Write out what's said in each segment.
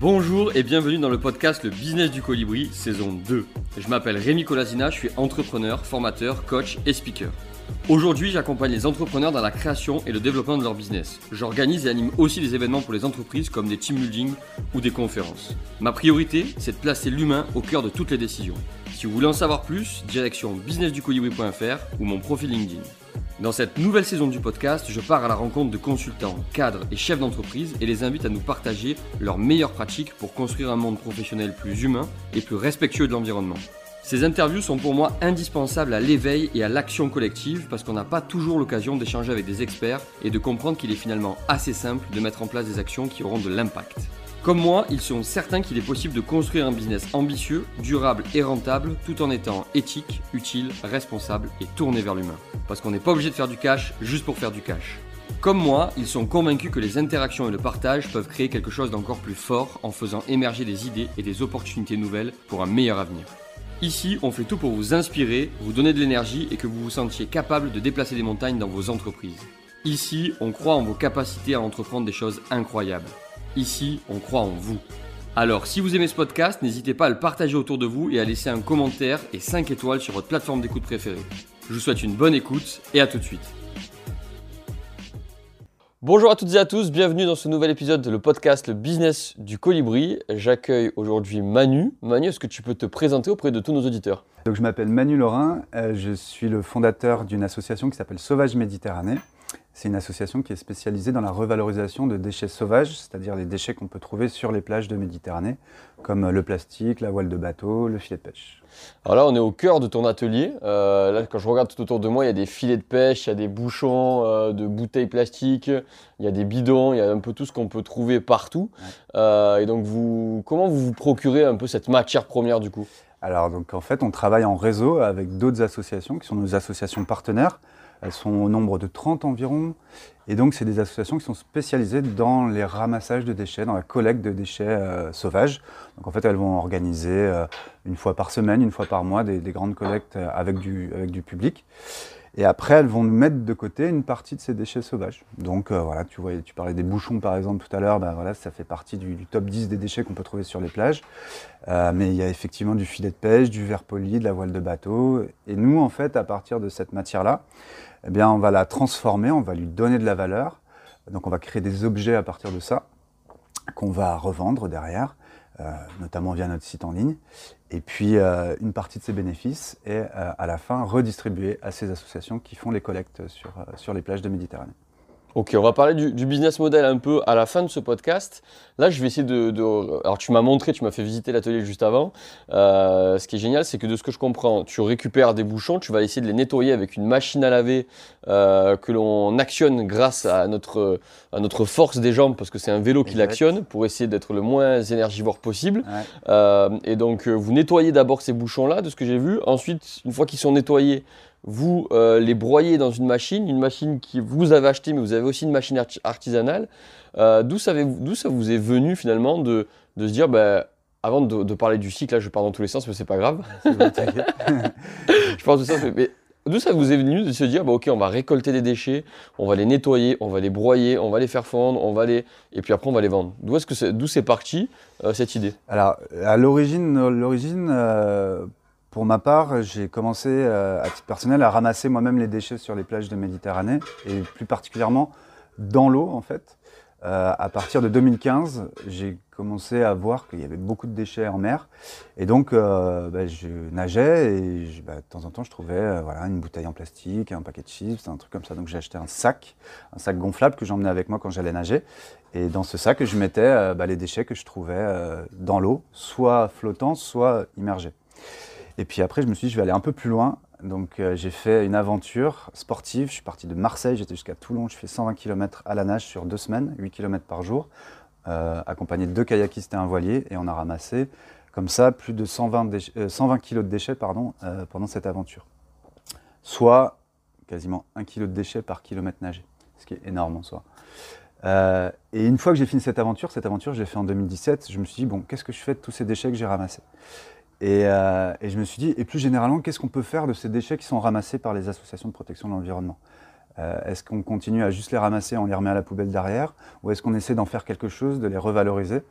Bonjour et bienvenue dans le podcast Le Business du Colibri, saison 2. Je m'appelle Rémi Colasina, je suis entrepreneur, formateur, coach et speaker. Aujourd'hui, j'accompagne les entrepreneurs dans la création et le développement de leur business. J'organise et anime aussi des événements pour les entreprises comme des team building ou des conférences. Ma priorité, c'est de placer l'humain au cœur de toutes les décisions. Si vous voulez en savoir plus, direction businessducolibri.fr ou mon profil LinkedIn. Dans cette nouvelle saison du podcast, je pars à la rencontre de consultants, cadres et chefs d'entreprise et les invite à nous partager leurs meilleures pratiques pour construire un monde professionnel plus humain et plus respectueux de l'environnement. Ces interviews sont pour moi indispensables à l'éveil et à l'action collective parce qu'on n'a pas toujours l'occasion d'échanger avec des experts et de comprendre qu'il est finalement assez simple de mettre en place des actions qui auront de l'impact. Comme moi, ils sont certains qu'il est possible de construire un business ambitieux, durable et rentable tout en étant éthique, utile, responsable et tourné vers l'humain. Parce qu'on n'est pas obligé de faire du cash juste pour faire du cash. Comme moi, ils sont convaincus que les interactions et le partage peuvent créer quelque chose d'encore plus fort en faisant émerger des idées et des opportunités nouvelles pour un meilleur avenir. Ici, on fait tout pour vous inspirer, vous donner de l'énergie et que vous vous sentiez capable de déplacer des montagnes dans vos entreprises. Ici, on croit en vos capacités à entreprendre des choses incroyables. Ici, on croit en vous. Alors, si vous aimez ce podcast, n'hésitez pas à le partager autour de vous et à laisser un commentaire et 5 étoiles sur votre plateforme d'écoute préférée. Je vous souhaite une bonne écoute et à tout de suite. Bonjour à toutes et à tous, bienvenue dans ce nouvel épisode de le podcast Le Business du Colibri. J'accueille aujourd'hui Manu. Manu, est-ce que tu peux te présenter auprès de tous nos auditeurs? Donc, je m'appelle Manu Laurin, euh, je suis le fondateur d'une association qui s'appelle Sauvage Méditerranée. C'est une association qui est spécialisée dans la revalorisation de déchets sauvages, c'est-à-dire les déchets qu'on peut trouver sur les plages de Méditerranée, comme le plastique, la voile de bateau, le filet de pêche. Alors là, on est au cœur de ton atelier. Euh, là, quand je regarde tout autour de moi, il y a des filets de pêche, il y a des bouchons euh, de bouteilles plastiques, il y a des bidons, il y a un peu tout ce qu'on peut trouver partout. Euh, et donc, vous, comment vous vous procurez un peu cette matière première du coup? Alors, donc en fait, on travaille en réseau avec d'autres associations qui sont nos associations partenaires. Elles sont au nombre de 30 environ. Et donc, c'est des associations qui sont spécialisées dans les ramassages de déchets, dans la collecte de déchets euh, sauvages. Donc, en fait, elles vont organiser euh, une fois par semaine, une fois par mois, des, des grandes collectes euh, avec du, avec du public. Et après, elles vont mettre de côté une partie de ces déchets sauvages. Donc voilà, tu, voyais, tu parlais des bouchons par exemple tout à l'heure, ben, voilà, ça fait partie du, top 10 des déchets qu'on peut trouver sur les plages. Mais il y a effectivement du filet de pêche, du verre poli, de la voile de bateau. Et nous, en fait, à partir de cette matière-là, eh on va la transformer, on va lui donner de la valeur. Donc on va créer des objets à partir de ça qu'on va revendre derrière. Euh, notamment via notre site en ligne. Et puis, euh, une partie de ces bénéfices est euh, à la fin redistribuée à ces associations qui font les collectes sur, sur les plages de Méditerranée. Ok, on va parler du, du, business model un peu à la fin de ce podcast. Là, je vais essayer de. de alors, tu m'as montré, tu m'as fait visiter l'atelier juste avant. Euh, ce qui est génial, c'est que de ce que je comprends, tu récupères des bouchons, tu vas essayer de les nettoyer avec une machine à laver euh, que l'on actionne grâce à notre, à notre force des jambes, parce que c'est un vélo qui l'actionne pour essayer d'être le moins énergivore possible. Ouais. Euh, et donc, vous nettoyez d'abord ces bouchons-là, de ce que j'ai vu. Ensuite, une fois qu'ils sont nettoyés, vous euh, les broyez dans une machine, une machine que vous avez achetée, mais vous avez aussi une machine artisanale. Euh, D'où ça, ça, vous est venu finalement de, de se dire, bah, avant de, de, parler du cycle, là je pars dans tous les sens, mais c'est pas grave. je parle de ça, mais d'où ça vous est venu de se dire, bah, ok, on va récolter des déchets, on va les nettoyer, on va les broyer, on va les faire fondre, on va les, et puis après on va les vendre. D'où est-ce que c'est, d'où c'est parti euh, cette idée? Alors à l'origine, l'origine euh, pour ma part, j'ai commencé euh, à titre personnel à ramasser moi-même les déchets sur les plages de Méditerranée et plus particulièrement dans l'eau en fait. Euh, à partir de 2015, j'ai commencé à voir qu'il y avait beaucoup de déchets en mer et donc euh, bah, je nageais et bah, de temps en temps je trouvais voilà, une bouteille en plastique, un paquet de chips, un truc comme ça. Donc j'ai acheté un sac, un sac gonflable que j'emmenais avec moi quand j'allais nager et dans ce sac je mettais bah, les déchets que je trouvais dans l'eau, soit flottants, soit immergés. Et puis après, je me suis dit, je vais aller un peu plus loin. Donc euh, j'ai fait une aventure sportive. Je suis parti de Marseille, j'étais jusqu'à Toulon. Je fais 120 km à la nage sur deux semaines, 8 km par jour, euh, accompagné de deux kayakistes et un voilier. Et on a ramassé comme ça plus de 120, euh, 120 kg de déchets pendant cette aventure. Soit quasiment 1 kg de déchets par kilomètre nagé, ce qui est énorme en soi. Et une fois que j'ai fini cette aventure, cette aventure je l'ai fait en 2017, je me suis dit, bon, qu'est-ce que je fais de tous ces déchets que j'ai ramassés? Et, euh, et, je me suis dit, et plus généralement, qu'est-ce qu'on peut faire de ces déchets qui sont ramassés par les associations de protection de l'environnement Euh, est-ce qu'on continue à juste les ramasser, on les remet à la poubelle derrière Ou est-ce qu'on essaie d'en faire quelque chose, de les revaloriser?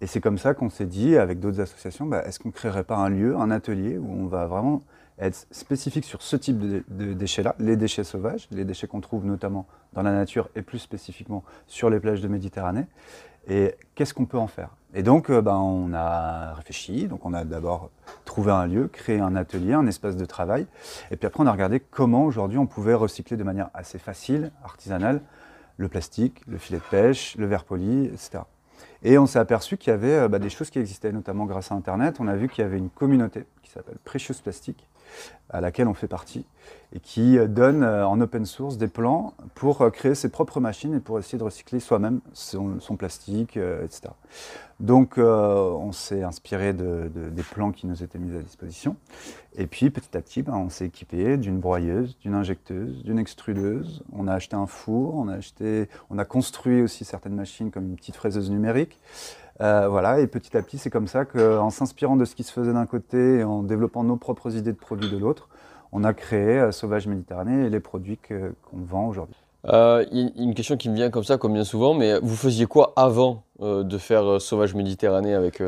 Et c'est comme ça qu'on s'est dit, avec d'autres associations, bah, est-ce qu'on ne créerait pas un lieu, un atelier où on va vraiment être spécifique sur ce type de, déchets-là, les déchets sauvages, les déchets qu'on trouve notamment dans la nature et plus spécifiquement sur les plages de Méditerranée? Et qu'est-ce qu'on peut en faire? Et donc, euh, ben, on a réfléchi. Donc, on a d'abord trouvé un lieu, créé un atelier, un espace de travail. Et puis après, on a regardé comment aujourd'hui on pouvait recycler de manière assez facile, artisanale, le plastique, le filet de pêche, le verre poli, etc. Et on s'est aperçu qu'il y avait euh, bah, des choses qui existaient, notamment grâce à Internet. On a vu qu'il y avait une communauté qui s'appelle Precious Plastic, à laquelle on fait partie, et qui euh, donne euh, en open source des plans pour créer ses propres machines et pour essayer de recycler soi-même son, plastique, etc. Donc on s'est inspiré des plans qui nous étaient mis à disposition. Et puis petit à petit, ben, on s'est équipé d'une broyeuse, d'une injecteuse, d'une extrudeuse. On a acheté un four, on a, acheté, on a construit aussi certaines machines comme une petite fraiseuse numérique. Euh, voilà, et petit à petit, c'est comme ça qu'en s'inspirant de ce qui se faisait d'un côté et en développant nos propres idées de produits de l'autre, on a créé euh, Sauvage Méditerranée et les produits qu'on vend aujourd'hui. Euh, une question qui me vient comme ça, comme bien souvent, mais vous faisiez quoi avant de faire Sauvage Méditerranée avec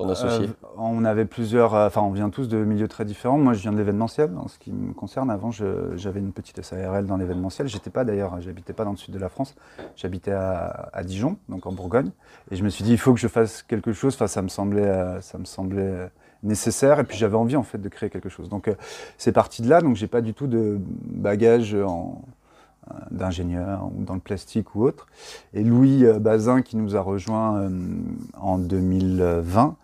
euh, On avait plusieurs, euh, enfin on vient tous de milieux très différents. Moi je viens de l'événementiel, en ce qui me concerne. Avant j'avais une petite SARL dans l'événementiel. J'étais pas d'ailleurs, j'habitais pas dans le sud de la France, j'habitais à, Dijon, donc en Bourgogne. Et je me suis dit il faut que je fasse quelque chose. Ça me semblait, euh, ça me semblait nécessaire et puis j'avais envie en fait de créer quelque chose. Donc c'est parti de là. Donc j'ai pas du tout de bagage en d'ingénieur ou dans le plastique ou autre. Et Louis euh, Bazin, qui nous a rejoint euh, en 2020,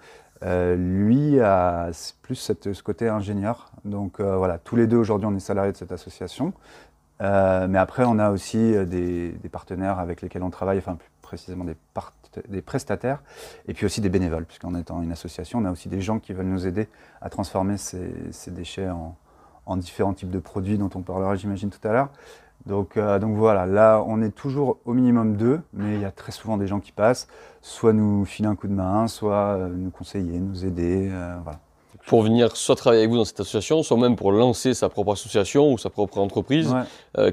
euh, lui a plus ce côté ingénieur. Donc voilà, tous les deux aujourd'hui, on est salariés de cette association. mais après, on a aussi des, partenaires avec lesquels on travaille, enfin plus précisément des, des prestataires, et puis aussi des bénévoles, puisqu'en étant une association, on a aussi des gens qui veulent nous aider à transformer ces, ces déchets en différents types de produits dont on parlera, j'imagine, tout à l'heure. Donc, euh, donc, voilà, là on est toujours au minimum deux, mais il y a très souvent des gens qui passent, soit nous filer un coup de main, soit euh, nous conseiller, nous aider. Euh, voilà. Pour venir soit travailler avec vous dans cette association, soit même pour lancer sa propre association ou sa propre entreprise,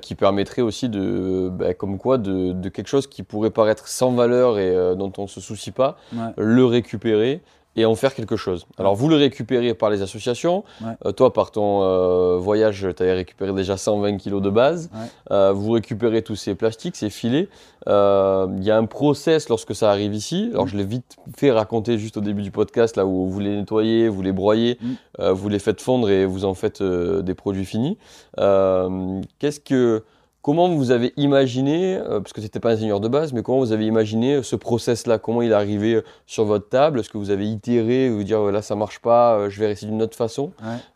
qui permettrait aussi de, bah, comme quoi, de, de, quelque chose qui pourrait paraître sans valeur et dont on ne se soucie pas, le récupérer, et en faire quelque chose. Alors vous le récupérez par les associations. Euh, toi, par ton euh, voyage, tu avais récupéré déjà 120 kg de base. Euh, vous récupérez tous ces plastiques, ces filets. Il y a un process lorsque ça arrive ici. Alors je l'ai vite fait raconter juste au début du podcast, là où vous les nettoyez, vous les broyez, mm. vous les faites fondre et vous en faites des produits finis. Qu'est-ce que Comment vous avez imaginé, euh, parce que tu n'étais pas ingénieur de base, mais comment vous avez imaginé euh, ce process-là? Comment il est arrivé euh, sur votre table? Est-ce que vous avez itéré, vous dire là ça marche pas, je vais essayer d'une autre façon?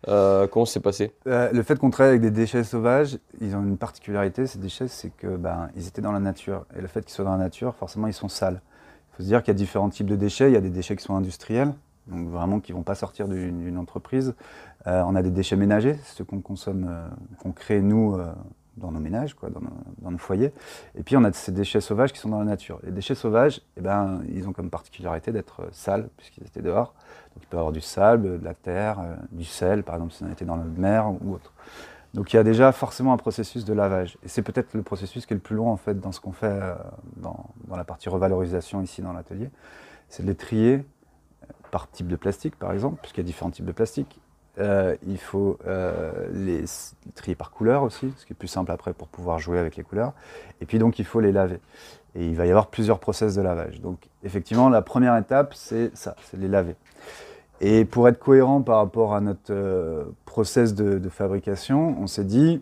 Comment s'est passé? Le fait qu'on travaille avec des déchets sauvages, ils ont une particularité, ces déchets, c'est que ben, ils étaient dans la nature. Et le fait qu'ils soient dans la nature, forcément, ils sont sales. Il faut se dire qu'il y a différents types de déchets. Il y a des déchets qui sont industriels, donc vraiment qui ne vont pas sortir d'une entreprise. on a des déchets ménagers, ceux qu'on consomme, qu'on crée nous dans nos ménages, quoi, dans, nos, foyers. Et puis on a ces déchets sauvages qui sont dans la nature. Les déchets sauvages, eh ben, ils ont comme particularité d'être sales, puisqu'ils étaient dehors. Donc il peut y avoir du sable, de la terre, euh, du sel, par exemple si on était dans la mer ou autre. Donc il y a déjà forcément un processus de lavage. Et c'est peut-être le processus qui est le plus long en fait dans ce qu'on fait euh, dans, dans, la partie revalorisation ici dans l'atelier. C'est de les trier euh, par type de plastique par exemple, puisqu'il y a différents types de plastique. Euh, il faut euh, les trier par couleur aussi, ce qui est plus simple après pour pouvoir jouer avec les couleurs. Et puis donc il faut les laver. Et il va y avoir plusieurs process de lavage. Donc effectivement, la première étape, c'est ça, c'est les laver. Et pour être cohérent par rapport à notre euh, process de, fabrication, on s'est dit,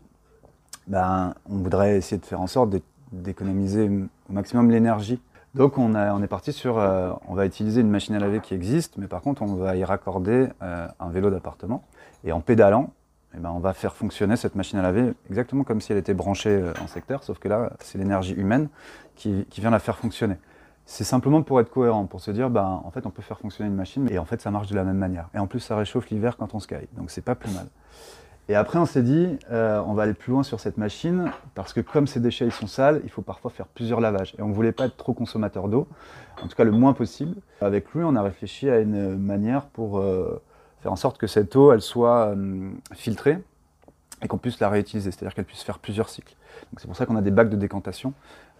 ben, on voudrait essayer de faire en sorte d'économiser au maximum l'énergie donc on, est parti sur, euh, on va utiliser une machine à laver qui existe, mais par contre on va y raccorder euh, un vélo d'appartement. Et en pédalant, eh ben, on va faire fonctionner cette machine à laver exactement comme si elle était branchée euh, en secteur, sauf que là c'est l'énergie humaine qui, vient la faire fonctionner. C'est simplement pour être cohérent, pour se dire, ben, en fait on peut faire fonctionner une machine et en fait ça marche de la même manière. Et en plus ça réchauffe l'hiver quand on sky, donc c'est pas plus mal. Et après, on s'est dit, euh, on va aller plus loin sur cette machine, parce que comme ces déchets ils sont sales, il faut parfois faire plusieurs lavages. Et on ne voulait pas être trop consommateur d'eau, en tout cas le moins possible. Avec lui, on a réfléchi à une manière pour euh, faire en sorte que cette eau, elle soit euh, filtrée et qu'on puisse la réutiliser, c'est-à-dire qu'elle puisse faire plusieurs cycles. C'est pour ça qu'on a des bacs de décantation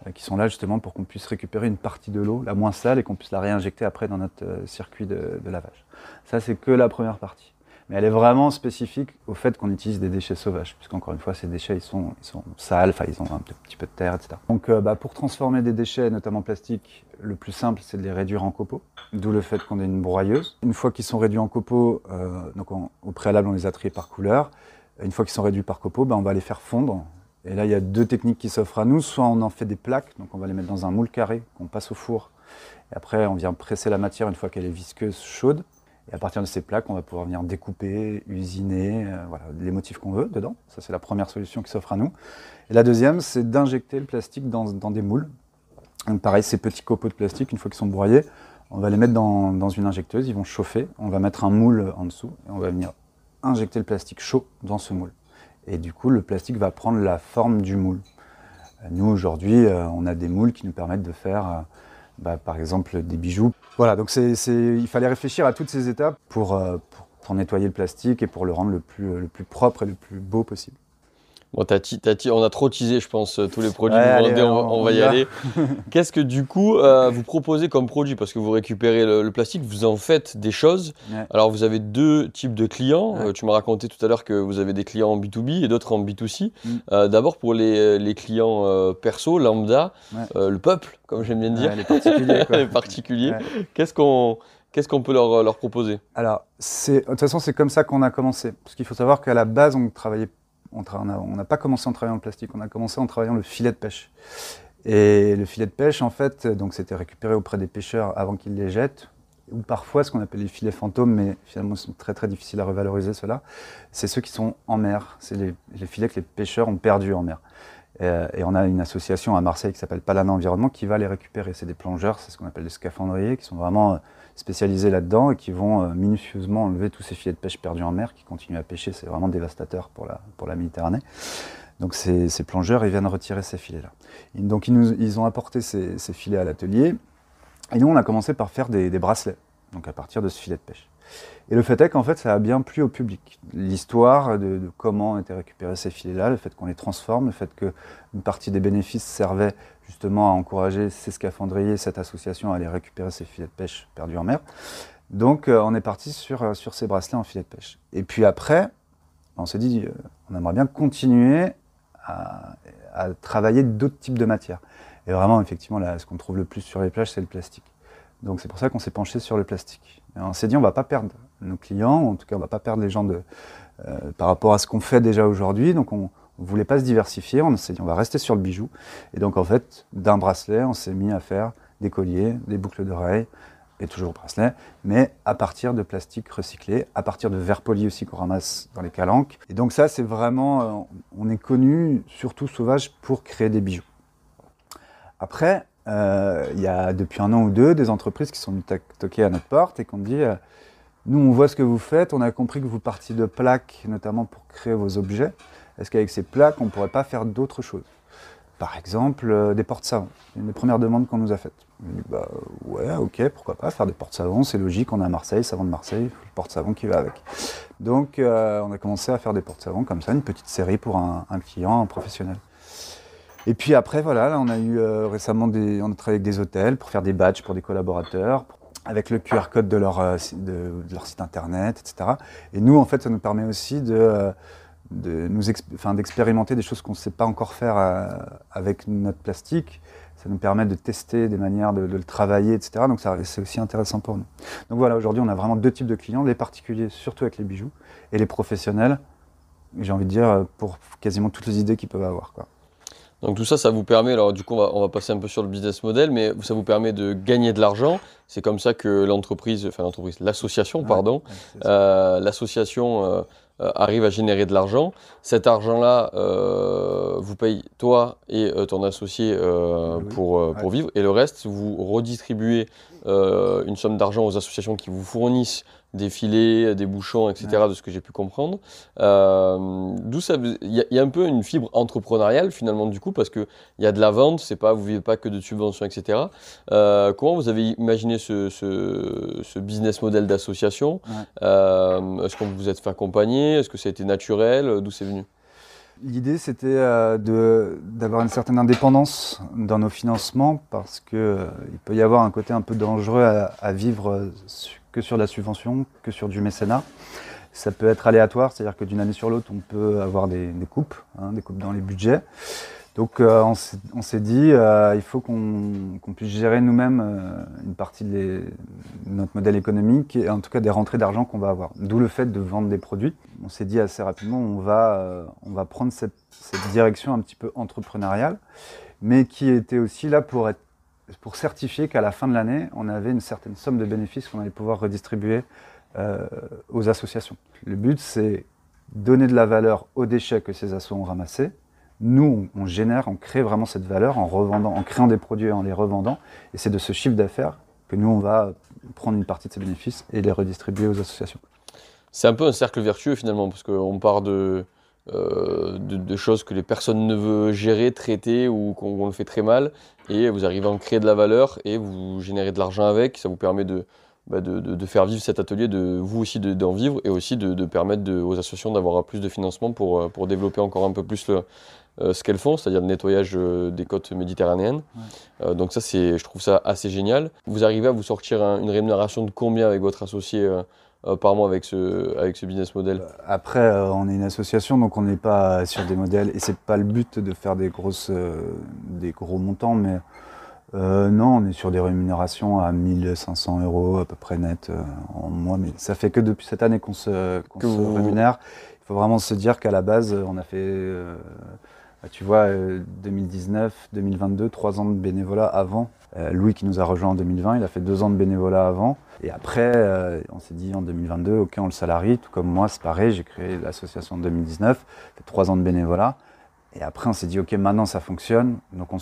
euh, qui sont là justement pour qu'on puisse récupérer une partie de l'eau, la moins sale, et qu'on puisse la réinjecter après dans notre euh, circuit de, lavage. Ça, c'est que la première partie. Mais elle est vraiment spécifique au fait qu'on utilise des déchets sauvages, puisqu'encore une fois, ces déchets, ils sont, ils sont sales, ils ont un petit peu de terre, etc. Donc, euh, bah, pour transformer des déchets, notamment plastiques, le plus simple, c'est de les réduire en copeaux, d'où le fait qu'on ait une broyeuse. Une fois qu'ils sont réduits en copeaux, donc au préalable, on les a triés par couleur. Une fois qu'ils sont réduits par copeaux, bah, on va les faire fondre et là, il y a deux techniques qui s'offrent à nous. Soit on en fait des plaques, donc on va les mettre dans un moule carré qu'on passe au four. Et après, on vient presser la matière une fois qu'elle est visqueuse, chaude. Et à partir de ces plaques, on va pouvoir venir découper, usiner, euh, voilà, les motifs qu'on veut dedans. Ça, c'est la première solution qui s'offre à nous. Et la deuxième, c'est d'injecter le plastique dans, des moules. Pareil, ces petits copeaux de plastique, une fois qu'ils sont broyés, on va les mettre dans, une injecteuse, ils vont chauffer. On va mettre un moule en dessous et on va venir injecter le plastique chaud dans ce moule. Et du coup, le plastique va prendre la forme du moule. Nous, aujourd'hui, euh, on a des moules qui nous permettent de faire, euh, bah, par exemple, des bijoux. Voilà, donc il fallait réfléchir à toutes ces étapes pour, euh, pour, nettoyer le plastique et pour le rendre le plus propre et le plus beau possible. Bon, on a trop teasé, je pense, tous les produits. on, va y aller. Qu'est-ce que du coup euh, vous proposez comme produit? Parce que vous récupérez le, plastique, vous en faites des choses. Alors vous avez deux types de clients. Euh, tu m'as raconté tout à l'heure que vous avez des clients en B2B et d'autres en B2C. Mm. Euh, d'abord pour les, clients perso, lambda, le peuple, comme j'aime bien dire. les particuliers. les particuliers. Qu'est-ce qu'on Qu'est-ce qu'on peut leur, leur, proposer? Alors, de toute façon, c'est comme ça qu'on a commencé. Parce qu'il faut savoir qu'à la base, on travaillait on n'a pas commencé en travaillant le plastique, on a commencé en travaillant le filet de pêche. Et le filet de pêche, en fait, donc c'était récupéré auprès des pêcheurs avant qu'ils les jettent, ou parfois ce qu'on appelle les filets fantômes, mais finalement c'est très très difficile à revaloriser cela. C'est ceux qui sont en mer, c'est les, filets que les pêcheurs ont perdus en mer. Et, on a une association à Marseille qui s'appelle Palana Environnement qui va les récupérer. C'est des plongeurs, c'est ce qu'on appelle des scaphandriers, qui sont vraiment spécialisés là-dedans et qui vont euh, minutieusement enlever tous ces filets de pêche perdus en mer qui continuent à pêcher. C'est vraiment dévastateur pour la, pour la Méditerranée. Donc ces, plongeurs, ils viennent retirer ces filets-là. Donc ils, nous, ils, ont apporté ces, filets à l'atelier. Et nous, on a commencé par faire des, bracelets, donc à partir de ce filet de pêche. Et le fait est qu'en fait, ça a bien plu au public. L'histoire de, de, comment été récupérés ces filets-là, le fait qu'on les transforme, le fait qu'une partie des bénéfices servait justement à encourager ces scaphandriers, cette association à aller récupérer ces filets de pêche perdus en mer. Donc euh, on est parti sur, euh, sur ces bracelets en filet de pêche. Et puis après, on s'est dit, euh, on aimerait bien continuer à, travailler d'autres types de matières. Et vraiment, effectivement, là, ce qu'on trouve le plus sur les plages, c'est le plastique. Donc c'est pour ça qu'on s'est penché sur le plastique. Et on s'est dit, on ne va pas perdre nos clients, en tout cas, on ne va pas perdre les gens de, par rapport à ce qu'on fait déjà aujourd'hui. Donc on, on voulait pas se diversifier, on s'est dit on va rester sur le bijou. Et donc en fait, d'un bracelet, on s'est mis à faire des colliers, des boucles d'oreilles, et toujours bracelet, mais à partir de plastique recyclé, à partir de verre poli aussi qu'on ramasse dans les calanques. Et donc ça, c'est vraiment, euh, on est connu, surtout sauvage, pour créer des bijoux. Après, euh, il y a depuis un an ou deux des entreprises qui sont venues toquer à notre porte et qui ont dit euh, nous, on voit ce que vous faites, on a compris que vous partiez de plaques, notamment pour créer vos objets. Est-ce qu'avec ces plaques, on ne pourrait pas faire d'autres choses? Par exemple, euh, des portes-savons. C'est une des premières demandes qu'on nous a faites. On dit, bah ouais, ok, pourquoi pas faire des portes-savons, c'est logique, on est à Marseille, savon de Marseille, le porte-savon qui va avec. Donc euh, on a commencé à faire des portes-savons comme ça, une petite série pour un, client, un professionnel. Et puis après, voilà, on a eu euh, récemment des, on a travaillé avec des hôtels pour faire des badges pour des collaborateurs, avec le QR code de leur site internet, etc. Et nous, en fait, ça nous permet aussi de de nous d'expérimenter des choses qu'on ne sait pas encore faire euh, avec notre plastique. Ça nous permet de tester des manières de, le travailler, etc. Donc c'est aussi intéressant pour nous. Donc voilà, aujourd'hui on a vraiment deux types de clients, les particuliers, surtout avec les bijoux, et les professionnels, j'ai envie de dire, pour quasiment toutes les idées qu'ils peuvent avoir. Quoi. Donc tout ça, ça vous permet, alors du coup on va, passer un peu sur le business model, mais ça vous permet de gagner de l'argent. C'est comme ça que l'entreprise, enfin l'entreprise, l'association, pardon, euh, l'association euh, euh, arrive à générer de l'argent. Cet argent-là euh, vous paye toi et euh, ton associé pour, pour vivre. Et le reste, vous redistribuez une somme d'argent aux associations qui vous fournissent des filets, des bouchons, etc., de ce que j'ai pu comprendre. Euh, D'où ça, il y, a un peu une fibre entrepreneuriale finalement du coup, parce que il y a de la vente, c'est pas, vous vivez pas que de subventions, etc. Euh, comment vous avez imaginé ce, ce, ce business model d'association? Euh, Est-ce qu'on vous êtes fait accompagner? Est-ce que ça a été naturel? D'où c'est venu? L'idée, c'était euh, d'avoir une certaine indépendance dans nos financements parce qu'il euh, peut y avoir un côté un peu dangereux à, vivre que sur la subvention, que sur du mécénat. Ça peut être aléatoire, c'est-à-dire que d'une année sur l'autre, on peut avoir des, coupes, hein, des coupes dans les budgets. Donc euh, on s'est dit, euh, il faut qu'on puisse gérer nous-mêmes euh, une partie de, notre modèle économique et en tout cas des rentrées d'argent qu'on va avoir. D'où le fait de vendre des produits. On s'est dit assez rapidement, on va, on va prendre cette, direction un petit peu entrepreneuriale, mais qui était aussi là pour, être, pour certifier qu'à la fin de l'année, on avait une certaine somme de bénéfices qu'on allait pouvoir redistribuer aux associations. Le but, c'est donner de la valeur aux déchets que ces assos ont ramassés nous, on, génère, on crée vraiment cette valeur en revendant, en créant des produits et en les revendant. Et c'est de ce chiffre d'affaires que nous, on va prendre une partie de ces bénéfices et les redistribuer aux associations. C'est un peu un cercle vertueux finalement, parce qu'on part de, euh, de, choses que les personnes ne veulent gérer, traiter ou qu'on le fait très mal, et vous arrivez à en créer de la valeur et vous générez de l'argent avec, ça vous permet de, bah, de, faire vivre cet atelier, de vous aussi d'en vivre et aussi de, permettre aux associations d'avoir plus de financement pour, euh, pour développer encore un peu plus le, euh, ce qu'elles font, c'est-à-dire le nettoyage des côtes méditerranéennes. Euh, donc ça, je trouve ça assez génial. Vous arrivez à vous sortir une rémunération de combien avec votre associé par mois avec ce, avec ce business model Après, on est une association, donc on n'est pas sur des modèles, et c'est pas le but de faire des, grosses, des gros montants, mais non, on est sur des rémunérations à 1500 euros à peu près net en mois, mais ça fait que depuis cette année qu'on se, rémunère. Il faut vraiment se dire qu'à la base, on a fait tu vois, 2019, 2022, trois ans de bénévolat avant. Euh, Louis qui nous a rejoint en 2020, il a fait deux ans de bénévolat avant. Et après, euh, on s'est dit en 2022, ok, on le salarie, tout comme moi, c'est pareil, j'ai créé l'association en 2019, fait trois ans de bénévolat. Et après, on s'est dit, ok, maintenant ça fonctionne, donc on,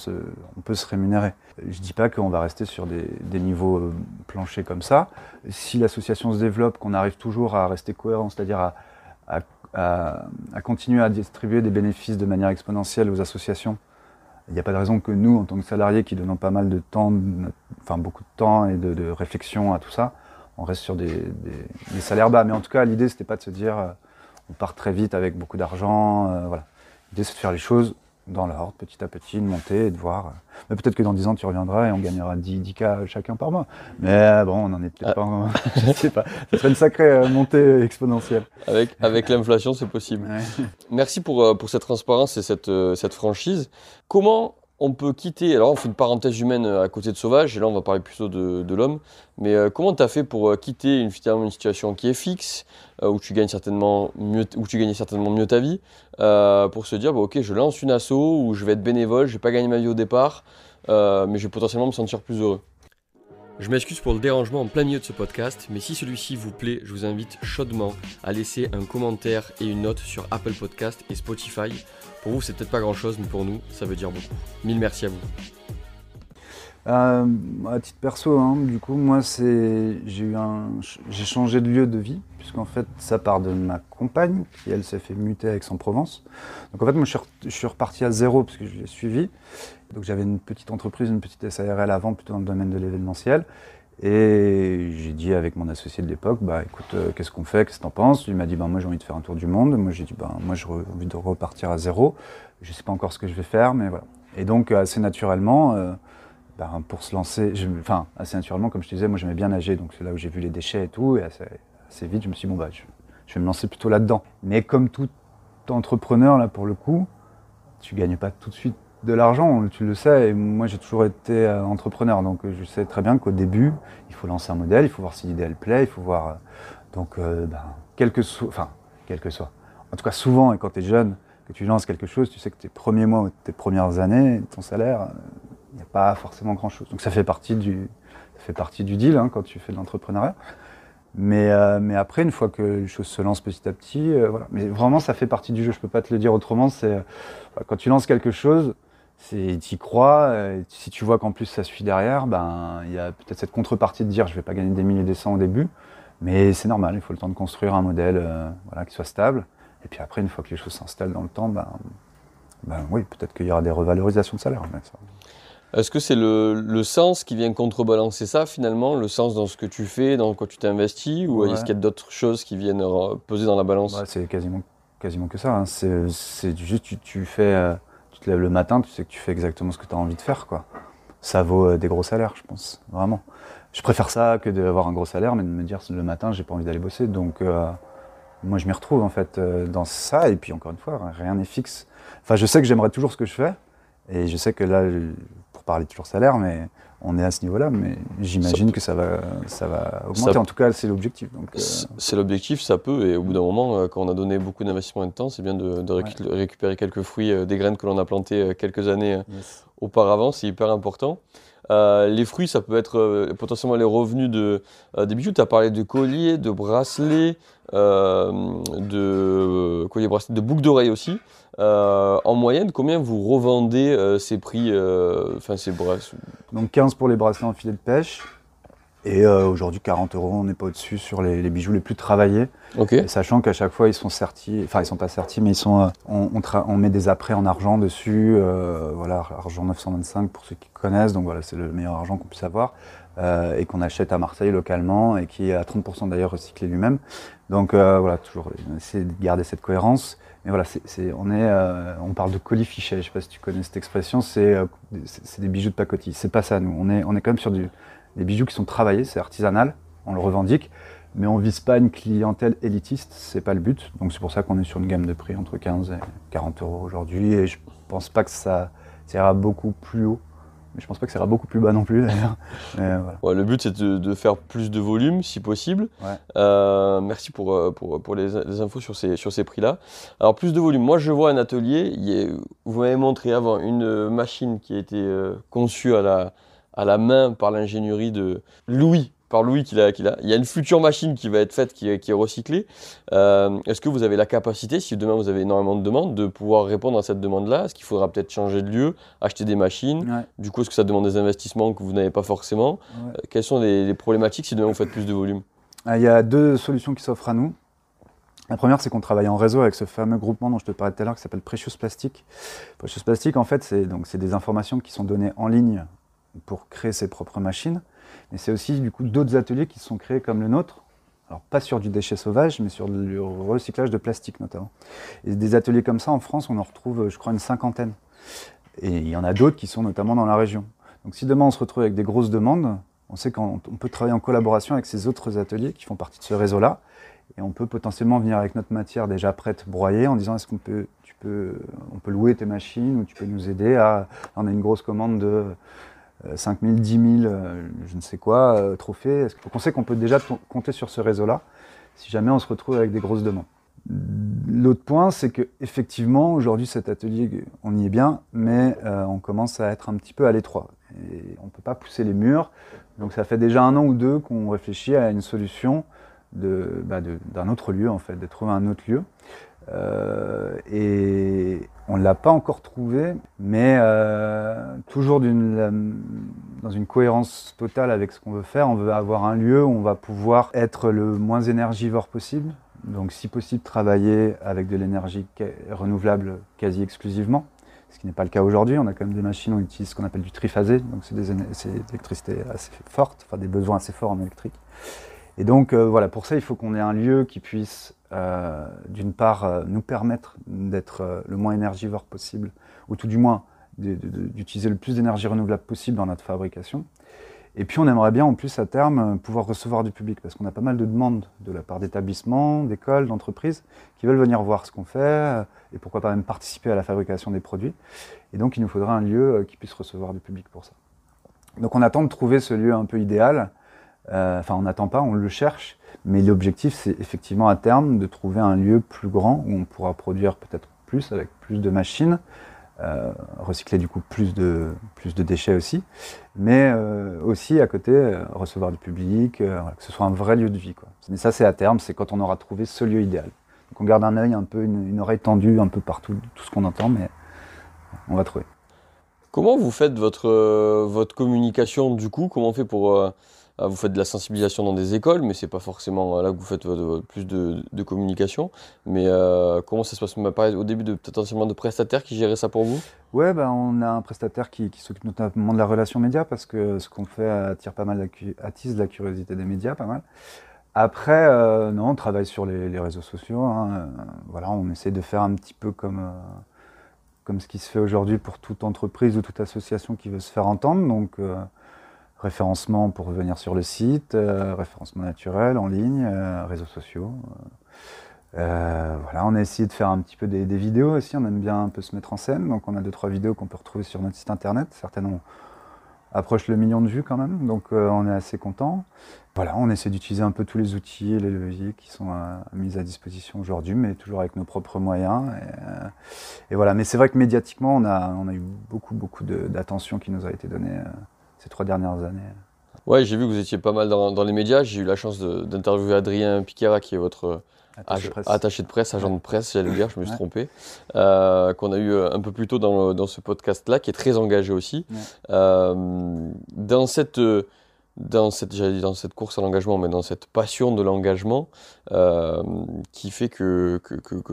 peut se rémunérer. Je ne dis pas qu'on va rester sur des, niveaux euh, planchers comme ça. Si l'association se développe, qu'on arrive toujours à rester cohérent, c'est-à-dire à à, continuer à distribuer des bénéfices de manière exponentielle aux associations. Il n'y a pas de raison que nous, en tant que salariés qui donnons pas mal de temps, enfin beaucoup de temps et de, réflexion à tout ça, on reste sur des, salaires bas. Mais en tout cas, l'idée, c'était pas de se dire euh, on part très vite avec beaucoup d'argent. Euh, voilà. L'idée, c'est de faire les choses dans l'ordre, petit à petit, de monter et de voir. Mais peut-être que dans 10 ans, tu reviendras et on gagnera 10, 10 k chacun par mois. Mais bon, on n'en est peut-être ah. pas. je sais pas. Ce serait une sacrée euh, montée exponentielle. Avec, avec l'inflation, c'est possible. Merci pour, euh, pour cette transparence et cette, euh, cette franchise. Comment on peut quitter, alors on fait une parenthèse humaine à côté de Sauvage, et là on va parler plutôt de, l'homme, mais comment tu as fait pour quitter une, une situation qui est fixe, où, tu gagnes certainement mieux, où tu gagnais certainement mieux ta vie, pour se dire, bah, ok, je lance une asso, où je vais être bénévole, je vais pas gagner ma vie au départ, mais je vais potentiellement me sentir plus heureux? Je m'excuse pour le dérangement en plein milieu de ce podcast, mais si celui-ci vous plaît, je vous invite chaudement à laisser un commentaire et une note sur Apple Podcast et Spotify. Pour vous, c'est peut-être pas grand-chose, mais pour nous, ça veut dire beaucoup. Mille merci à vous. Euh, à titre perso, hein, du coup, moi, j'ai changé de lieu de vie, puisqu'en fait, ça part de ma compagne, qui elle s'est fait muter avec son provence Donc en fait, moi, je suis, reparti à zéro, parce que je l'ai suivi. Donc j'avais une petite entreprise, une petite SARL avant, plutôt dans le domaine de l'événementiel. Et j'ai dit avec mon associé de l'époque, bah écoute, euh, qu'est-ce qu'on fait, qu'est-ce que t'en penses? Il m'a dit, bah moi j'ai envie de faire un tour du monde. Moi j'ai dit, bah moi j'ai envie de repartir à zéro. Je sais pas encore ce que je vais faire, mais voilà. Et donc assez naturellement, euh, bah, pour se lancer, enfin assez naturellement, comme je te disais, moi j'aimais bien nager, donc c'est là où j'ai vu les déchets et tout, et assez, vite je me suis dit, bon bah je, vais me lancer plutôt là-dedans. Mais comme tout entrepreneur là pour le coup, tu gagnes pas tout de suite de l'argent, tu le sais, et moi j'ai toujours été euh, entrepreneur, donc euh, je sais très bien qu'au début, il faut lancer un modèle, il faut voir si l'idée elle plaît, il faut voir. Euh, donc, ben, quel que soit, enfin, quel que soit. En tout cas, souvent, et quand tu es jeune, que tu lances quelque chose, tu sais que tes premiers mois tes premières années, ton salaire, il n'y a pas forcément grand chose. Donc ça fait partie du, ça fait partie du deal hein, quand tu fais de l'entrepreneuriat. Mais, mais après, une fois que les choses se lancent petit à petit, voilà. Mais vraiment, ça fait partie du jeu. Je peux pas te le dire autrement. C'est quand tu lances quelque chose, tu y crois. Euh, si tu vois qu'en plus ça suit derrière, ben il y a peut-être cette contrepartie de dire je vais pas gagner des milliers des cents au début, mais c'est normal. Il faut le temps de construire un modèle euh, voilà, qui soit stable. Et puis après, une fois que les choses s'installent dans le temps, ben, ben oui, peut-être qu'il y aura des revalorisations de salaire. Est-ce que c'est le, sens qui vient contrebalancer ça finalement, le sens dans ce que tu fais, dans quoi tu t'investis, ou est-ce qu'il y a d'autres choses qui viennent peser dans la balance? C'est quasiment quasiment que ça. hein. C'est juste, tu, tu fais, euh, tu te lèves le matin, tu sais que tu fais exactement ce que tu as envie de faire. Quoi. Ça vaut euh, des gros salaires, je pense, vraiment. Je préfère ça que d'avoir un gros salaire, mais de me dire le matin, j'ai pas envie d'aller bosser. Donc, euh, moi, je m'y retrouve en fait euh, dans ça. Et puis, encore une fois, rien n'est fixe. Enfin, je sais que j'aimerais toujours ce que je fais. Et je sais que là, pour parler toujours salaire, mais on est à ce niveau-là. Mais j'imagine que ça va, ça va augmenter. Ça- En tout cas, c'est l'objectif. Donc, euh, C'est l'objectif, ça peut, et au bout d'un moment, euh, quand on a donné beaucoup d'investissement et de temps, c'est bien de, de récu- récupérer quelques fruits euh, des graines que l'on a plantées quelques années yes. auparavant, c'est hyper important. Euh, les fruits, ça peut être euh, potentiellement les revenus de, euh, des bijoux. Tu as parlé de colliers, de bracelets, de, colliers, bracelets, de boucles d'oreilles aussi. En moyenne, combien vous revendez ces prix, enfin ces bracelets Donc 15 pour les bracelets en filet de pêche. Et euh, aujourd'hui, 40 euros, on n'est pas au-dessus sur les, les bijoux les plus travaillés. Ok. Et sachant qu'à chaque fois, ils sont sertis, enfin, ils sont pas sertis, mais ils sont, euh, on, on, on met des apprêts en argent dessus. euh, voilà, argent 925 pour ceux qui connaissent. Donc voilà, c'est le meilleur argent qu'on puisse avoir. euh, et qu'on achète à Marseille localement et qui est à 30% d'ailleurs recyclé lui-même. Donc euh, voilà, toujours essayer de garder cette cohérence. Mais voilà, c'est, c'est- on, est, euh, on parle de colis fiché. Je sais pas si tu connais cette expression. C'est, euh, c'est, c'est des bijoux de pacotille. C'est pas ça, nous. On est, on est quand même sur du, des bijoux qui sont travaillés, c'est artisanal, on le revendique, mais on vise pas une clientèle élitiste, c'est pas le but. Donc c'est pour ça qu'on est sur une gamme de prix entre 15 et 40 euros aujourd'hui. Et je pense pas que ça, ça ira beaucoup plus haut. Mais je pense pas que ça ira beaucoup plus bas non plus d'ailleurs. Voilà. Ouais, le but, c'est de, de faire plus de volume, si possible. Ouais. Euh, merci pour, euh, pour, pour les, les infos sur ces, sur ces prix-là. Alors, plus de volume. Moi, je vois un atelier. il vous m'avez montré avant une euh, machine qui a été euh, conçue à la, à la main par l'ingénierie de Louis. Par Louis qu'il a, qu'il a. Il y a une future machine qui va être faite, qui est, qui est recyclée. Euh, Est-ce que vous avez la capacité, si demain vous avez énormément de demandes, de pouvoir répondre à cette demande-là? Est-ce qu'il faudra peut-être changer de lieu, acheter des machines? Ouais, Du coup, est-ce que ça demande des investissements que vous n'avez pas forcément? Ouais. euh, Quelles sont les, les problématiques si demain vous faites plus de volume? Ah, Il y a deux solutions qui s'offrent à nous. La première, c'est qu'on travaille en réseau avec ce fameux groupement dont je te parlais tout à l'heure qui s'appelle Precious Plastic. Precious Plastic, en fait, c'est donc c'est des informations qui sont données en ligne pour créer ses propres machines. Mais c'est aussi du coup d'autres ateliers qui sont créés comme le nôtre. Alors pas sur du déchet sauvage, mais sur le recyclage de plastique notamment. Et des ateliers comme ça en France, on en retrouve, je crois, une cinquantaine. Et il y en a d'autres qui sont notamment dans la région. Donc si demain on se retrouve avec des grosses demandes, on sait qu'on on peut travailler en collaboration avec ces autres ateliers qui font partie de ce réseau-là. Et on peut potentiellement venir avec notre matière déjà prête, broyée, en disant est-ce qu'on peut, tu peut louer tes machines ou tu peux nous aider à. On a une grosse commande de 5 000, 10 000, euh, je ne sais quoi, euh, trophées. Donc on sait qu'on peut déjà compter sur ce réseau-là si jamais on se retrouve avec des grosses demandes? L'autre point, c'est que effectivement aujourd'hui cet atelier, on y est bien, mais euh, on commence à être un petit peu à l'étroit. Et on ne peut pas pousser les murs. Donc ça fait déjà un an ou deux qu'on réfléchit à une solution bah, d'un autre lieu, en fait, de trouver un autre lieu. Euh, et on ne l'a pas encore trouvé, mais euh, toujours dans une cohérence totale avec ce qu'on veut faire. On veut avoir un lieu où on va pouvoir être le moins énergivore possible. Donc, si possible, travailler avec de l'énergie renouvelable quasi exclusivement, ce qui n'est pas le cas aujourd'hui. On a quand même des machines, on utilise ce qu'on appelle du triphasé, donc c'est de l'électricité assez forte, enfin des besoins assez forts en électrique. Et donc euh, voilà, pour ça, il faut qu'on ait un lieu qui puisse, euh, d'une part, euh, nous permettre d'être euh, le moins énergivore possible, ou tout du moins d'utiliser le plus d'énergie renouvelable possible dans notre fabrication. Et puis on aimerait bien en plus à terme pouvoir recevoir du public, parce qu'on a pas mal de demandes de la part d'établissements, d'écoles, d'entreprises, qui veulent venir voir ce qu'on fait, et pourquoi pas même participer à la fabrication des produits. Et donc il nous faudra un lieu qui puisse recevoir du public pour ça. Donc on attend de trouver ce lieu un peu idéal. Euh, Enfin, on n'attend pas, on le cherche. Mais l'objectif, c'est effectivement à terme de trouver un lieu plus grand où on pourra produire peut-être plus avec plus de machines, euh, recycler du coup plus de, plus de déchets aussi, mais euh, aussi à côté recevoir du public, que ce soit un vrai lieu de vie. Mais ça, c'est à terme, c'est quand on aura trouvé ce lieu idéal. Donc on garde un œil un peu, une, une oreille tendue un peu partout, tout ce qu'on entend, mais on va trouver. Comment vous faites votre, votre communication du coup? Comment on fait pour... euh, ah, vous faites de la sensibilisation dans des écoles, mais c'est pas forcément euh, là que vous faites votre- plus de, communication. Mais euh, comment ça se passe? Parlé au début de potentiellement de prestataires qui géraient ça pour vous? Ouais, bah, on a un prestataire qui, s'occupe notamment de la relation média parce que ce qu'on fait attire pas mal attise la curiosité des médias, pas mal. Après, euh, non, on travaille sur les, réseaux sociaux. Hein. voilà, on essaie de faire un petit peu comme, comme ce qui se fait aujourd'hui pour toute entreprise ou toute association qui veut se faire entendre. Donc, référencement pour revenir sur le site, référencement naturel en ligne, réseaux sociaux. Euh, voilà, on a essayé de faire un petit peu des, vidéos aussi, on aime bien un peu se mettre en scène, donc on a deux trois vidéos qu'on peut retrouver sur notre site internet, certaines approchent le million de vues quand même, donc euh, on est assez content. Voilà, on essaie d'utiliser un peu tous les outils et les leviers qui sont euh, mis à disposition aujourd'hui, mais toujours avec nos propres moyens. Et, voilà, mais c'est vrai que médiatiquement, on a, on a eu beaucoup beaucoup d'attention qui nous a été donnée ces trois dernières années. Ouais, j'ai vu que vous étiez pas mal dans, les médias. J'ai eu la chance d'interviewer Adrien Piquera, qui est votre Attaché de, presse. agent de presse, j'allais dire, je me suis trompé, euh, qu'on a eu euh, un peu plus tôt dans, dans ce podcast-là, qui est très engagé aussi. Euh, dans cette, dans cette, dans cette course à l'engagement, mais dans cette passion de l'engagement, qui fait que, que, que, que,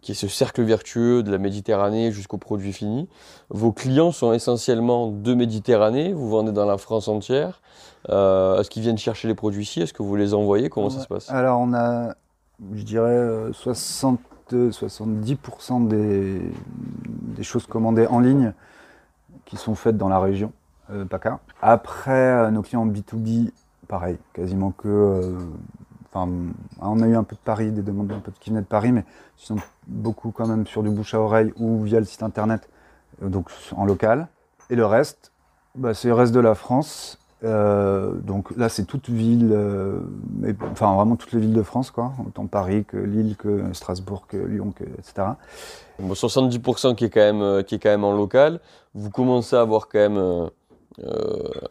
qui est ce cercle vertueux de la Méditerranée jusqu'au produit fini. Vos clients sont essentiellement de Méditerranée, vous vendez dans la France entière. Est-ce qu'ils viennent chercher les produits ici? Est-ce que vous les envoyez? Comment ça se passe? Alors on a je dirais 60, euh, 70% des, des, choses commandées en ligne qui sont faites dans la région euh, PACA. Après, euh, nos clients B2B, pareil, quasiment que. Enfin, on a eu un peu de Paris, des demandes un peu qui venaient de Paris, mais ils sont beaucoup quand même sur du bouche à oreille ou via le site internet, donc en local. Et le reste, bah, c'est le reste de la France euh, donc là, c'est toute ville, euh, enfin vraiment toutes les villes de France, quoi. Autant Paris que Lille, que Strasbourg, que Lyon, etc. Bon, 70% qui est, quand même, euh, qui est quand même en local. Vous commencez à avoir quand même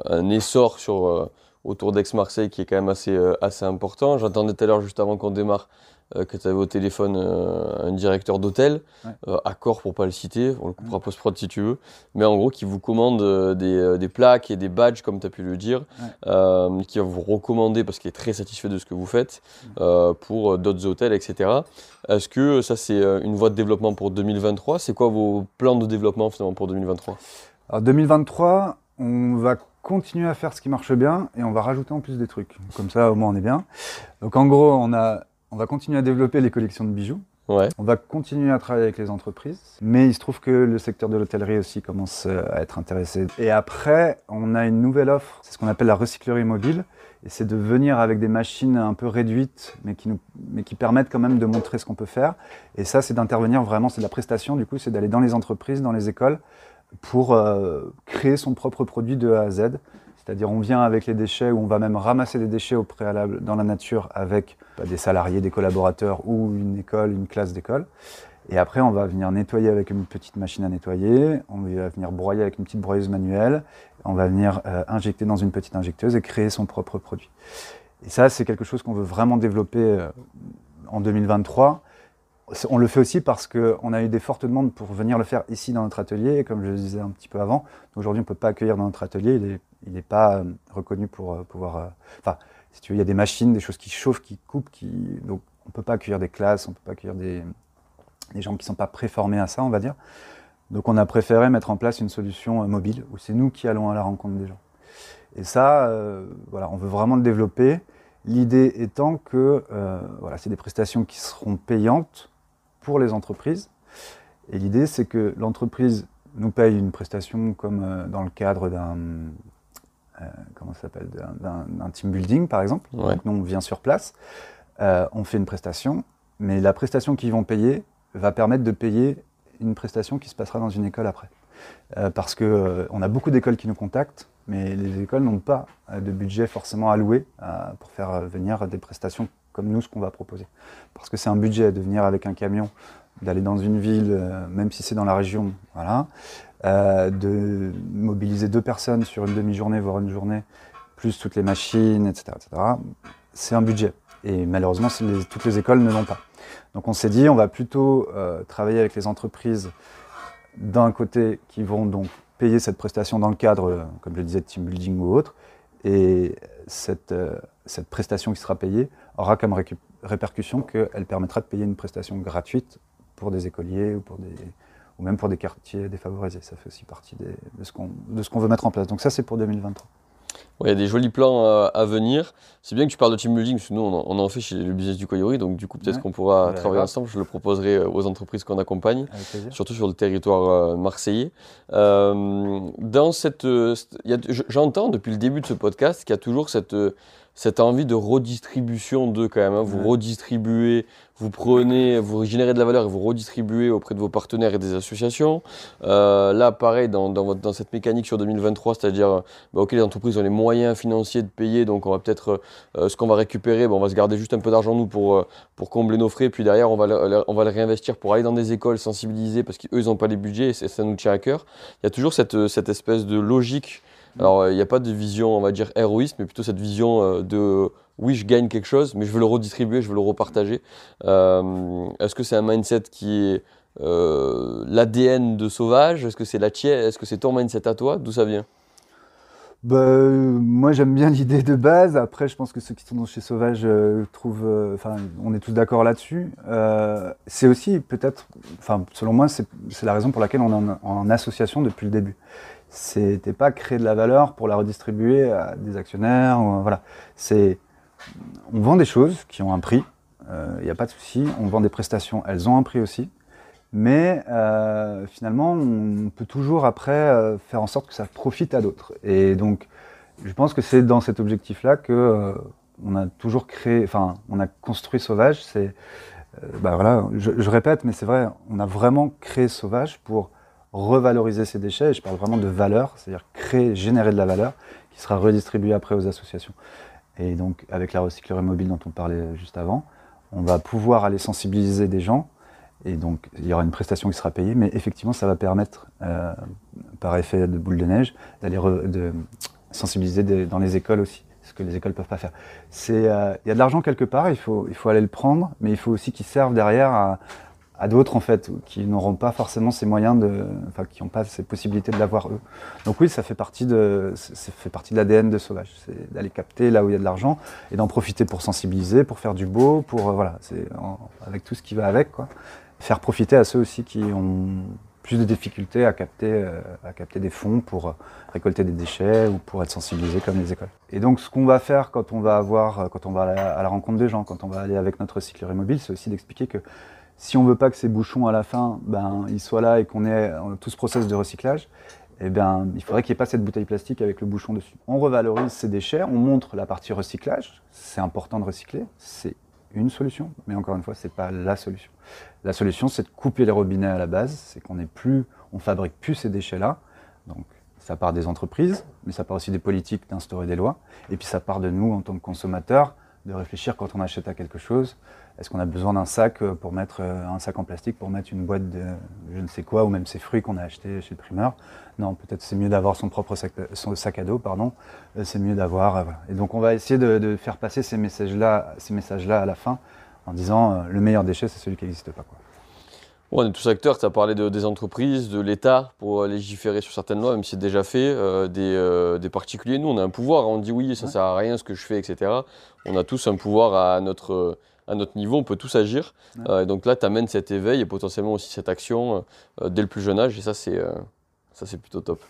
un essor sur, autour d'Aix-Marseille qui est quand même assez, assez important. J'entendais tout à l'heure, juste avant qu'on démarre, euh, que tu avais au téléphone euh, un directeur d'hôtel, euh, accord pour pas le citer, on le coupera post-prod si tu veux, mais en gros qui vous commande des, des, plaques et des badges, comme tu as pu le dire, qui va vous recommander parce qu'il est très satisfait de ce que vous faites pour d'autres hôtels, etc. Est-ce que ça c'est une voie de développement pour 2023 C'est quoi vos plans de développement finalement pour 2023 Alors 2023, on va continuer à faire ce qui marche bien et on va rajouter en plus des trucs. Comme ça, au moins, on est bien. Donc, en gros, on a on va continuer à développer les collections de bijoux. On va continuer à travailler avec les entreprises, mais il se trouve que le secteur de l'hôtellerie aussi commence euh, à être intéressé. Et après, on a une nouvelle offre, c'est ce qu'on appelle la recyclerie mobile, et c'est de venir avec des machines un peu réduites, mais qui, nous, mais qui permettent quand même de montrer ce qu'on peut faire. Et ça, c'est d'intervenir vraiment, c'est de la prestation, du coup, c'est d'aller dans les entreprises, dans les écoles, pour euh, créer son propre produit de A à Z. C'est-à-dire on vient avec les déchets ou on va même ramasser des déchets au préalable dans la nature avec bah, des salariés, des collaborateurs ou une école, une classe d'école. Et après, on va venir nettoyer avec une petite machine à nettoyer, on va venir broyer avec une petite broyeuse manuelle, on va venir euh, injecter dans une petite injecteuse et créer son propre produit. Et ça, c'est quelque chose qu'on veut vraiment développer euh, en 2023. On le fait aussi parce qu'on a eu des fortes demandes pour venir le faire ici dans notre atelier. Comme je le disais un petit peu avant, aujourd'hui on ne peut pas accueillir dans notre atelier il n'est pas euh, reconnu pour euh, pouvoir. Euh, enfin, si tu veux, il y a des machines, des choses qui chauffent, qui coupent, qui. Donc, on ne peut pas accueillir des classes, on ne peut pas accueillir des, des gens qui ne sont pas préformés à ça, on va dire. Donc, on a préféré mettre en place une solution mobile où c'est nous qui allons à la rencontre des gens. Et ça, voilà, on veut vraiment le développer. L'idée étant que voilà, c'est des prestations qui seront payantes pour les entreprises. Et l'idée, c'est que l'entreprise nous paye une prestation comme dans le cadre d'un euh, comment s'appelle, d'un team building par exemple. Donc nous on vient sur place, euh, on fait une prestation, mais la prestation qu'ils vont payer va permettre de payer une prestation qui se passera dans une école après. Euh, parce que on a beaucoup d'écoles qui nous contactent, mais les écoles n'ont pas de budget forcément alloué pour faire venir des prestations comme nous ce qu'on va proposer. Parce que c'est un budget de venir avec un camion, d'aller dans une ville, même si c'est dans la région, voilà. Euh, de mobiliser deux personnes sur une demi-journée, voire une journée, plus toutes les machines, etc. c'est un budget. Et malheureusement, toutes les écoles ne l'ont pas. Donc on s'est dit, on va plutôt euh, travailler avec les entreprises d'un côté qui vont donc payer cette prestation dans le cadre, euh, comme je le disais, de team building ou autre, et cette, cette prestation qui sera payée aura comme répercussion qu'elle permettra de payer une prestation gratuite pour des écoliers ou pour des, ou même pour des quartiers défavorisés. Ça fait aussi partie de ce qu'on veut mettre en place. Donc ça, c'est pour 2023. Il y a des jolis plans euh, à venir. C'est bien que tu parles de team building, parce que nous, on en, fait chez le business du Koyori, donc du coup, peut-être qu'on pourra travailler ensemble. Je le proposerai euh, aux entreprises qu'on accompagne, surtout sur le territoire euh, marseillais. dans cette, j'entends depuis le début de ce podcast qu'il y a toujours cette cette envie de redistribution de quand même. Hein. Vous redistribuez, vous prenez, vous générez de la valeur et vous redistribuez auprès de vos partenaires et des associations. Euh, là, pareil, dans, dans, dans, cette mécanique sur 2023, c'est-à-dire, bah, ok, les entreprises ont les moyens financiers de payer, donc on va peut-être, euh, ce qu'on va récupérer, bah, on va se garder juste un peu d'argent nous pour, euh, pour combler nos frais, puis derrière, on va, le, on va le réinvestir pour aller dans des écoles, sensibiliser, parce qu'eux, ils n'ont pas les budgets et ça nous tient à cœur. Il y a toujours cette, cette espèce de logique alors, il n'y a pas de vision, on va dire, héroïste, mais plutôt cette vision euh, de oui, je gagne quelque chose, mais je veux le redistribuer, je veux le repartager. Euh, est-ce que c'est un mindset qui est euh, l'ADN de Sauvage? Est-ce que c'est la tienne? Est-ce que c'est ton mindset à toi? D'où ça vient? Bah, moi j'aime bien l'idée de base. Après, je pense que ceux qui sont chez Sauvage trouvent. Enfin, on est tous d'accord là-dessus. c'est aussi peut-être. Enfin, selon moi, c'est la raison pour laquelle on est en association depuis le début c'était pas créer de la valeur pour la redistribuer à des actionnaires. voilà. C'est, on vend des choses qui ont un prix, il euh, n'y a pas de souci. On vend des prestations, elles ont un prix aussi. Mais euh, finalement, on peut toujours après euh, faire en sorte que ça profite à d'autres. Et donc, je pense que c'est dans cet objectif-là que on a toujours créé, enfin, on a construit Sauvage. C'est, bah voilà, je répète, mais c'est vrai, on a vraiment créé Sauvage pour revaloriser ces déchets, et je parle vraiment de valeur, c'est-à-dire créer, générer de la valeur qui sera redistribuée après aux associations. Et donc avec la recyclerie mobile dont on parlait juste avant, on va pouvoir aller sensibiliser des gens, et donc il y aura une prestation qui sera payée, mais effectivement ça va permettre, euh, par effet de boule de neige, d'aller de sensibiliser dans les écoles aussi ce que les écoles ne peuvent pas faire. Euh, il y a de l'argent quelque part, il faut, il faut aller le prendre, mais il faut aussi qu'il serve derrière à, à d'autres en fait qui n'auront pas forcément ces moyens de, enfin qui n'ont pas ces possibilités de l'avoir eux. Donc oui, ça fait partie de, ça fait partie de l'ADN de Sauvage, c'est d'aller capter là où il y a de l'argent et d'en profiter pour sensibiliser, pour faire du beau, pour euh, voilà, c'est avec tout ce qui va avec quoi. Faire profiter à ceux aussi qui ont plus de difficultés à capter, euh, à capter des fonds pour euh, récolter des déchets ou pour être sensibilisés comme les écoles. Et donc ce qu'on va faire quand on va avoir, quand on va à la rencontre des gens, quand on va aller avec notre recyclerie mobile, c'est aussi d'expliquer que si on veut pas que ces bouchons à la fin, ben, ils soient là et qu'on ait tout ce process de recyclage, eh bien, il faudrait qu'il n'y ait pas cette bouteille plastique avec le bouchon dessus. On revalorise ces déchets, on montre la partie recyclage. C'est important de recycler, c'est une solution, mais encore une fois, ce n'est pas la solution. La solution, c'est de couper les robinets à la base, c'est qu'on plus, on fabrique plus ces déchets-là. Donc, ça part des entreprises, mais ça part aussi des politiques d'instaurer des lois, et puis ça part de nous en tant que consommateurs de réfléchir quand on achète à quelque chose. Est-ce qu'on a besoin d'un sac euh, pour mettre euh, un sac en plastique pour mettre une boîte de je ne sais quoi ou même ses fruits qu'on a achetés chez le primeur? Non, peut-être c'est mieux d'avoir son propre sac, son sac à dos, pardon. Euh, c'est mieux d'avoir. Et donc on va essayer de, faire passer ces messages-là, ces messages-là à la fin en disant le meilleur déchet c'est celui qui n'existe pas. Quoi on est tous acteurs, tu as parlé de, des entreprises, de l'État pour légiférer sur certaines lois, même si c'est déjà fait, euh, euh, des, particuliers. Nous, on a un pouvoir, on dit oui, ça ne sert à rien ce que je fais, etc. On a tous un pouvoir à notre, à notre niveau, on peut tous agir. Euh, et donc là, tu amènes cet éveil et potentiellement aussi cette action dès le plus jeune âge, et ça, c'est ça c'est plutôt top.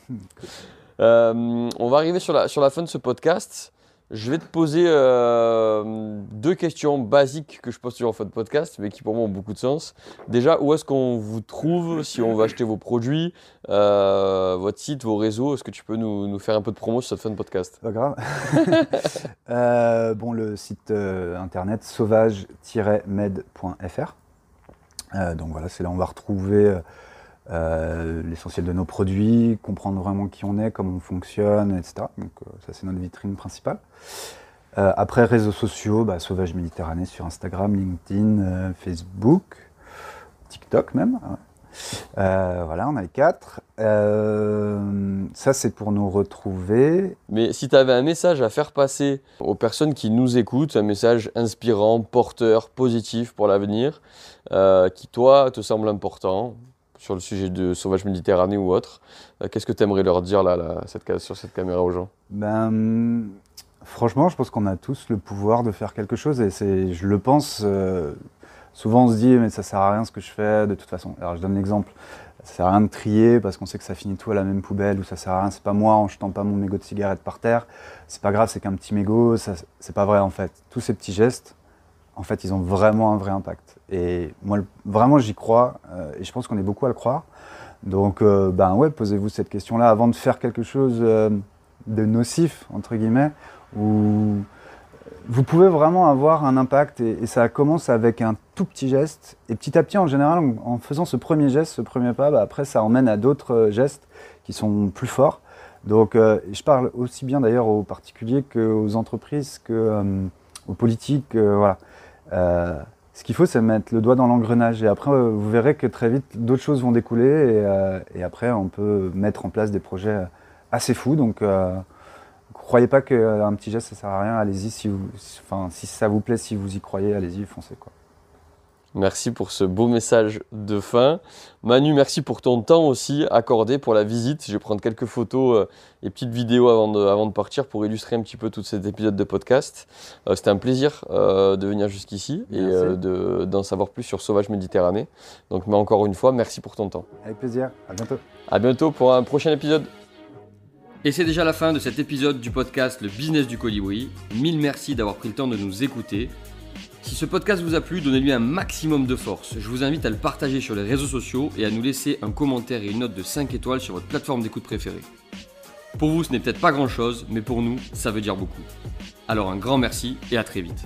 on va arriver sur la, sur la fin de ce podcast. Je vais te poser euh, deux questions basiques que je pose toujours en podcast, mais qui pour moi ont beaucoup de sens. Déjà, où est-ce qu'on vous trouve si on veut acheter vos produits, euh, votre site, vos réseaux? Est-ce que tu peux nous, faire un peu de promo sur cette fin de podcast? Pas grave. Euh, bon, le site internet sauvage-med.fr. donc voilà, c'est là où on va retrouver euh, l'essentiel de nos produits, comprendre vraiment qui on est, comment on fonctionne, etc. Donc euh, ça c'est notre vitrine principale. Euh, après réseaux sociaux, bah, Sauvage Méditerranée sur Instagram, LinkedIn, Facebook, TikTok même. voilà, on a les quatre. ça, c'est pour nous retrouver. Mais si tu avais un message à faire passer aux personnes qui nous écoutent, un message inspirant, porteur, positif pour l'avenir, qui toi te semble important, sur le sujet de Sauvage Méditerranée ou autre. Euh, qu'est-ce que tu aimerais leur dire là, cette, sur cette caméra aux gens? Ben, Franchement, je pense qu'on a tous le pouvoir de faire quelque chose et c'est, je le pense. Euh, souvent, on se dit, mais ça sert à rien ce que je fais de toute façon. Alors, je donne l'exemple. Ça sert à rien de trier parce qu'on sait que ça finit tout à la même poubelle ou ça sert à rien. C'est pas moi en jetant pas mon mégot de cigarette par terre. C'est pas grave, c'est qu'un petit mégot. C'est pas vrai en fait. Tous ces petits gestes, en fait, ils ont vraiment un vrai impact. Et moi, vraiment, j'y crois euh, et je pense qu'on est beaucoup à le croire. Donc, euh, ben ouais, posez-vous cette question-là avant de faire quelque chose euh, de nocif entre guillemets ou vous pouvez vraiment avoir un impact et, ça commence avec un tout petit geste. Et petit à petit, en général, en, faisant ce premier geste, ce premier pas, bah, après, ça emmène à d'autres gestes qui sont plus forts. Donc, je parle aussi bien d'ailleurs aux particuliers qu'aux entreprises, qu'aux politiques. voilà. Ce qu'il faut, c'est mettre le doigt dans l'engrenage. Et après, vous verrez que très vite, d'autres choses vont découler. Et, et, après, on peut mettre en place des projets assez fous. Donc, croyez pas qu'un euh, petit geste ça sert à rien. Allez-y si, si ça vous plaît, si vous y croyez, allez-y, foncez quoi. Merci pour ce beau message de fin. Manu, merci pour ton temps aussi accordé pour la visite. Je vais prendre quelques photos euh, et petites vidéos avant de, avant de, partir pour illustrer un petit peu tout cet épisode de podcast. Euh, c'était un plaisir de venir jusqu'ici et d'en savoir plus sur Sauvage Méditerranée. Donc, mais encore une fois, merci pour ton temps. Avec plaisir. À bientôt. À bientôt pour un prochain épisode. Et c'est déjà la fin de cet épisode du podcast Le business du colibri. Mille merci d'avoir pris le temps de nous écouter. Si ce podcast vous a plu, donnez-lui un maximum de force. Je vous invite à le partager sur les réseaux sociaux et à nous laisser un commentaire et une note de 5 étoiles sur votre plateforme d'écoute préférée. Pour vous, ce n'est peut-être pas grand-chose, mais pour nous, ça veut dire beaucoup. Alors un grand merci et à très vite.